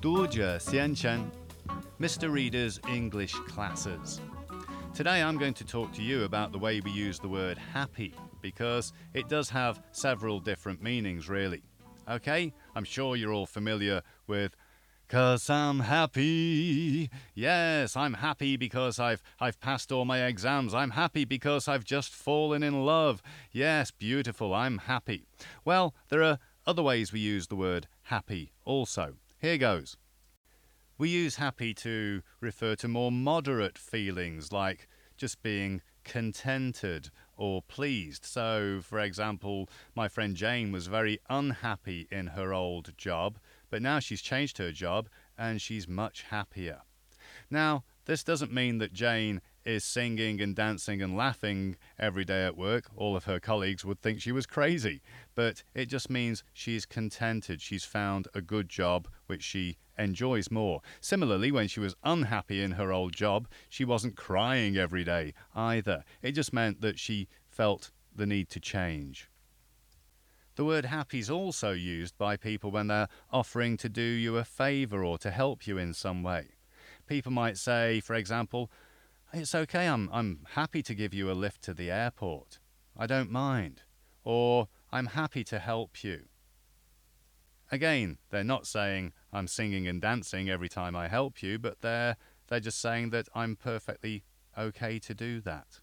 Duzhe Xiansheng, Mr. Reader's English Classes. Today I'm going to talk to you about the way we use the word happy because it does have several different meanings, really. Okay, I'm sure you're all familiar with Cause I'm happy. Yes, I'm happy because I've I've passed all my exams. I'm happy because I've just fallen in love. Yes, beautiful. I'm happy. Well, there are other ways we use the word happy also. Here goes. We use happy to refer to more moderate feelings like just being contented or pleased. So, for example, my friend Jane was very unhappy in her old job, but now she's changed her job and she's much happier. Now, this doesn't mean that Jane is singing and dancing and laughing every day at work. All of her colleagues would think she was crazy. But it just means she's contented. She's found a good job which she enjoys more. Similarly, when she was unhappy in her old job, she wasn't crying every day either. It just meant that she felt the need to change. The word happy is also used by people when they're offering to do you a favour or to help you in some way. People might say, for example, it's okay, I'm, I'm happy to give you a lift to the airport. I don't mind. Or, I'm happy to help you. Again, they're not saying I'm singing and dancing every time I help you, but they're, they're just saying that I'm perfectly okay to do that.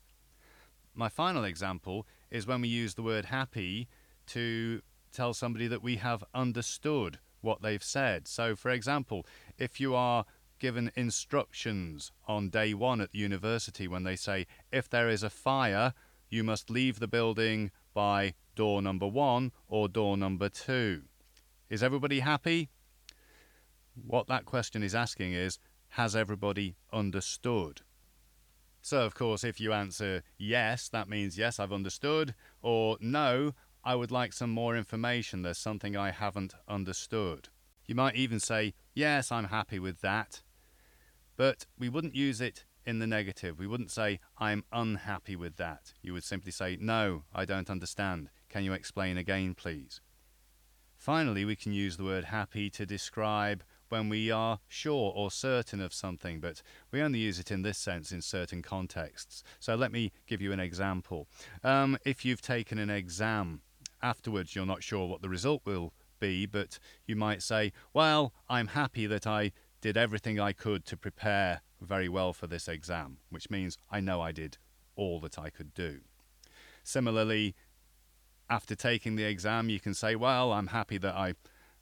My final example is when we use the word happy to tell somebody that we have understood what they've said. So, for example, if you are given instructions on day one at the university when they say, if there is a fire, you must leave the building by door number one or door number two. Is everybody happy? What that question is asking is, has everybody understood? So, of course, if you answer yes, that means yes, I've understood, or no, I would like some more information, there's something I haven't understood. You might even say, yes, I'm happy with that, but we wouldn't use it in the negative. We wouldn't say, I'm unhappy with that. You would simply say, No, I don't understand. Can you explain again, please? Finally, we can use the word happy to describe when we are sure or certain of something, but we only use it in this sense in certain contexts. So let me give you an example. Um, if you've taken an exam, afterwards you're not sure what the result will be, but you might say, Well, I'm happy that I did everything I could to prepare very well for this exam, which means I know I did all that I could do. Similarly, after taking the exam, you can say, Well, I'm happy that I,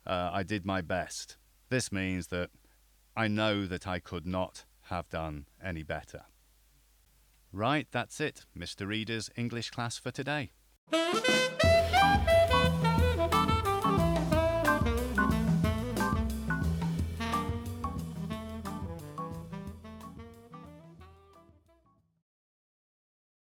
uh, I did my best. This means that I know that I could not have done any better. Right, that's it, Mr. Reader's English class for today.